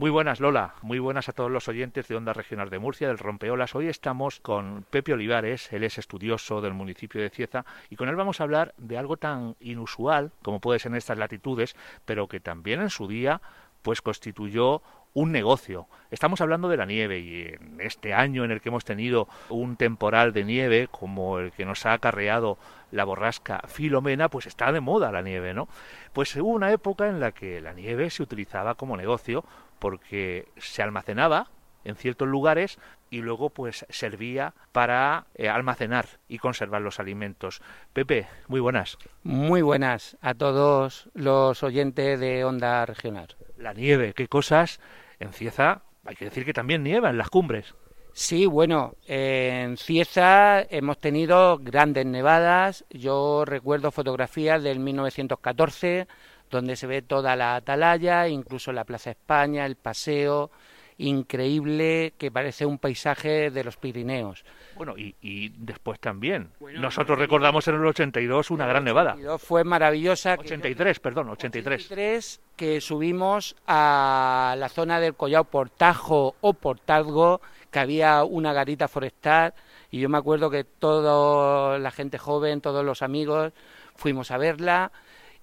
Muy buenas, Lola. Muy buenas a todos los oyentes de Onda Regional de Murcia, del Rompeolas. Hoy estamos con Pepe Olivares, él es estudioso del municipio de Cieza, y con él vamos a hablar de algo tan inusual como puede ser en estas latitudes, pero que también en su día pues constituyó un negocio. Estamos hablando de la nieve y en este año en el que hemos tenido un temporal de nieve como el que nos ha acarreado la borrasca Filomena, pues está de moda la nieve, ¿no? Pues hubo una época en la que la nieve se utilizaba como negocio porque se almacenaba en ciertos lugares y luego pues servía para eh, almacenar y conservar los alimentos. Pepe, muy buenas. Muy buenas a todos los oyentes de Onda Regional la nieve, qué cosas. En Cieza hay que decir que también nieva en las cumbres. Sí, bueno, en Cieza hemos tenido grandes nevadas. Yo recuerdo fotografías del 1914 donde se ve toda la atalaya, incluso la Plaza España, el paseo, increíble que parece un paisaje de los Pirineos. Bueno, y, después también. Nosotros recordamos en el 82 una gran nevada. Fue maravillosa. 83, perdón, 83. 83, que subimos a la zona del Collao Portajo o Portazgo, que había una garita forestal, y yo me acuerdo que toda la gente joven, todos los amigos, fuimos a verla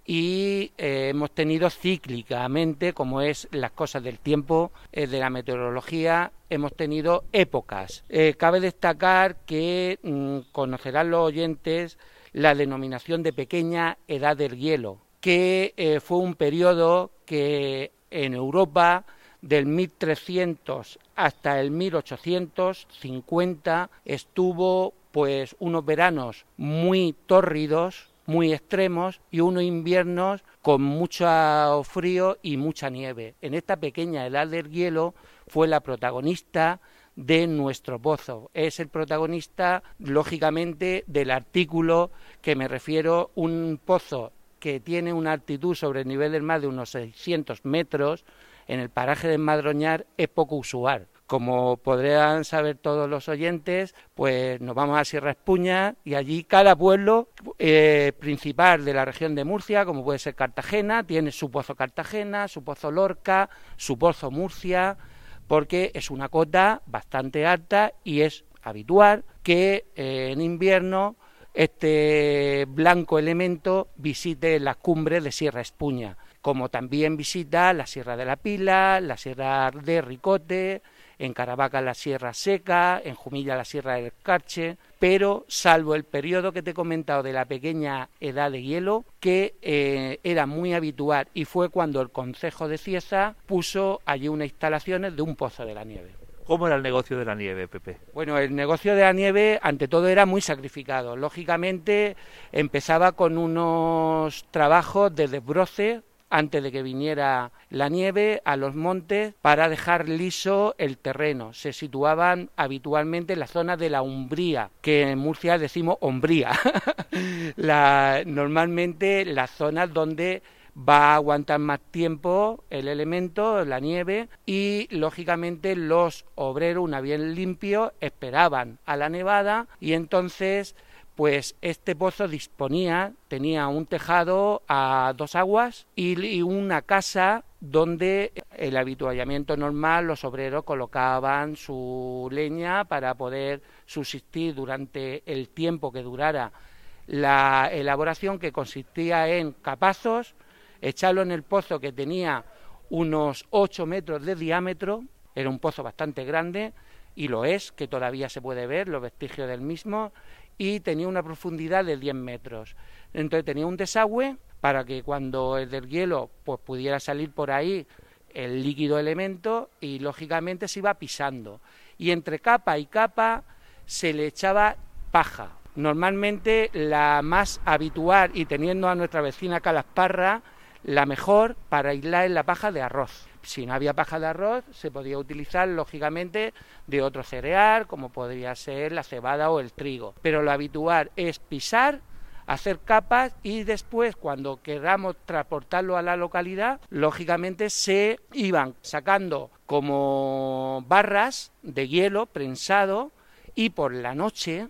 y eh, hemos tenido cíclicamente, como es las cosas del tiempo, eh, de la meteorología, hemos tenido épocas. Eh, cabe destacar que mm, conocerán los oyentes la denominación de pequeña edad del hielo, que fue un periodo que en Europa del 1300 hasta el 1850 estuvo pues unos veranos muy tórridos, muy extremos y unos inviernos con mucho frío y mucha nieve. En esta pequeña edad del hielo fue la protagonista de nuestro pozo. Es el protagonista, lógicamente, del artículo que me refiero, un pozo que tiene una altitud sobre el nivel del mar de unos 600 metros, en el paraje de Madroñar es poco usual. Como podrán saber todos los oyentes, pues nos vamos a Sierra Espuña y allí cada pueblo eh, principal de la región de Murcia, como puede ser Cartagena, tiene su pozo Cartagena, su pozo Lorca, su pozo Murcia, porque es una cota bastante alta y es habitual que eh, en invierno este blanco elemento visite las cumbres de Sierra Espuña, como también visita la Sierra de la Pila, la Sierra de Ricote, en Caravaca la Sierra Seca, en Jumilla la Sierra del Carche, pero salvo el periodo que te he comentado de la pequeña edad de hielo, que eh, era muy habitual y fue cuando el Consejo de Cieza puso allí unas instalaciones de un pozo de la nieve. ¿Cómo era el negocio de la nieve, Pepe? Bueno, el negocio de la nieve, ante todo, era muy sacrificado. Lógicamente, empezaba con unos trabajos de desbroce antes de que viniera la nieve a los montes para dejar liso el terreno. Se situaban habitualmente en la zona de la umbría, que en Murcia decimos hombría. normalmente las zonas donde va a aguantar más tiempo el elemento, la nieve, y lógicamente los obreros, una bien limpio, esperaban a la nevada y entonces pues este pozo disponía, tenía un tejado a dos aguas y una casa donde el habituallamiento normal los obreros colocaban su leña para poder subsistir durante el tiempo que durara la elaboración que consistía en capazos, echarlo en el pozo que tenía unos 8 metros de diámetro, era un pozo bastante grande y lo es, que todavía se puede ver los vestigios del mismo, y tenía una profundidad de 10 metros. Entonces tenía un desagüe para que cuando el del hielo pues pudiera salir por ahí el líquido elemento y lógicamente se iba pisando. Y entre capa y capa se le echaba paja. Normalmente la más habitual y teniendo a nuestra vecina Calasparra, la mejor para aislar es la paja de arroz. Si no había paja de arroz, se podía utilizar lógicamente de otro cereal, como podría ser la cebada o el trigo. Pero lo habitual es pisar, hacer capas y después, cuando queramos transportarlo a la localidad, lógicamente se iban sacando como barras de hielo prensado y por la noche,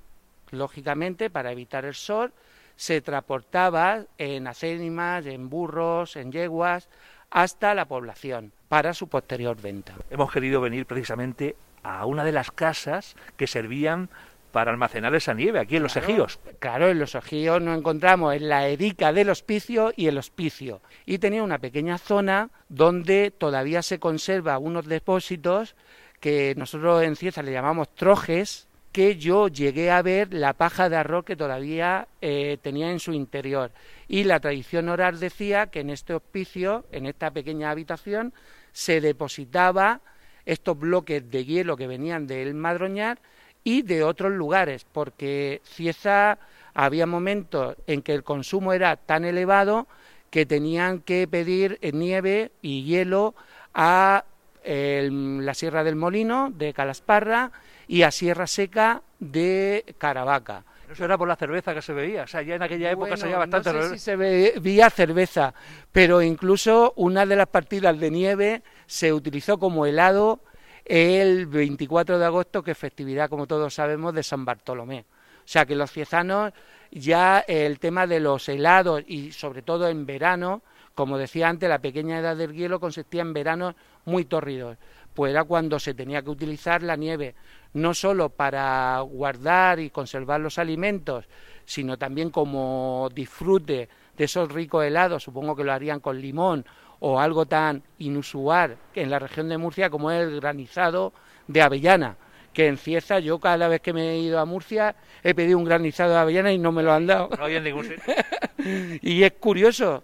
lógicamente, para evitar el sol, se transportaba en acénimas, en burros, en yeguas, hasta la población para su posterior venta. Hemos querido venir precisamente a una de las casas que servían para almacenar esa nieve aquí en los ejíos. Claro, en los ejíos nos encontramos en la erica del hospicio y el hospicio. Y tenía una pequeña zona donde todavía se conserva unos depósitos que nosotros en Cieza le llamamos trojes, que yo llegué a ver la paja de arroz que todavía eh, tenía en su interior. Y la tradición oral decía que en este hospicio, en esta pequeña habitación, se depositaba estos bloques de hielo que venían del Madroñar y de otros lugares, porque Cieza había momentos en que el consumo era tan elevado que tenían que pedir nieve y hielo a la Sierra del Molino de Calasparra y a Sierra Seca de Caravaca. Eso era por la cerveza que se veía, o sea, ya en aquella época se veía bastante. No sé si se veía cerveza, pero incluso una de las partidas de nieve se utilizó como helado el 24 de agosto, que es festividad, como todos sabemos, de San Bartolomé. O sea que los ciezanos ya el tema de los helados y sobre todo en verano, como decía antes, la pequeña edad del hielo consistía en veranos muy tórridos, pues era cuando se tenía que utilizar la nieve, no solo para guardar y conservar los alimentos, sino también como disfrute de esos ricos helados, supongo que lo harían con limón o algo tan inusual en la región de Murcia como es el granizado de avellana, que en Cieza yo cada vez que me he ido a Murcia he pedido un granizado de avellana y no me lo han dado. No hay en ningún sitio. y es curioso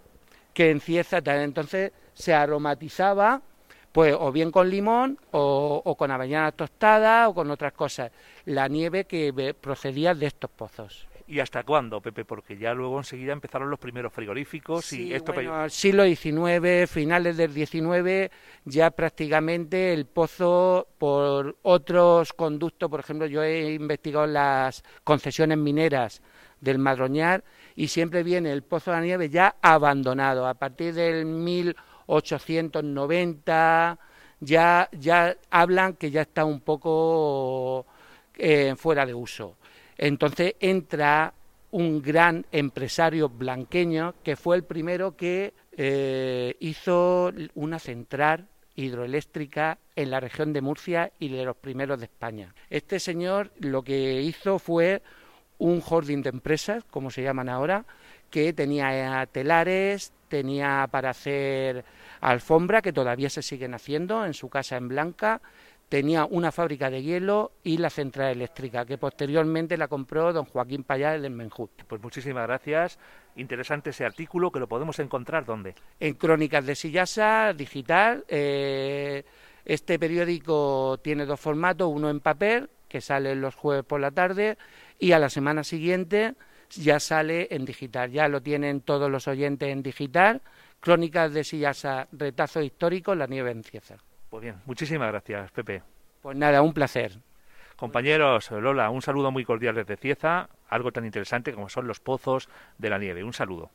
que en Cieza entonces se aromatizaba pues o bien con limón o, o con avellanas tostadas o con otras cosas, la nieve que procedía de estos pozos. ¿Y hasta cuándo, Pepe? Porque ya luego enseguida empezaron los primeros frigoríficos y esto... Bueno, siglo XIX, finales del XIX, ya prácticamente el pozo por otros conductos, por ejemplo, yo he investigado las concesiones mineras del Madroñar y siempre viene el pozo de la nieve ya abandonado. A partir del 1890 ya, ya hablan que ya está un poco eh, fuera de uso. Entonces entra un gran empresario blanqueño que fue el primero que eh, hizo una central hidroeléctrica en la región de Murcia y de los primeros de España. Este señor lo que hizo fue un holding de empresas, como se llaman ahora, que tenía telares, tenía para hacer alfombra, que todavía se siguen haciendo en su casa en Blanca, tenía una fábrica de hielo y la central eléctrica, que posteriormente la compró don Joaquín Payá del Menjut. Pues muchísimas gracias. Interesante ese artículo, que lo podemos encontrar ¿dónde? En Crónicas de Sillasa, digital. Eh, este periódico tiene dos formatos, uno en papel, que sale los jueves por la tarde, y a la semana siguiente ya sale en digital. Ya lo tienen todos los oyentes en digital. Crónicas de Sillasa, retazo histórico, la nieve en Cieza. Pues bien, muchísimas gracias, Pepe. Pues nada, un placer. Compañeros, Lola, un saludo muy cordial desde Cieza, algo tan interesante como son los pozos de la nieve. Un saludo.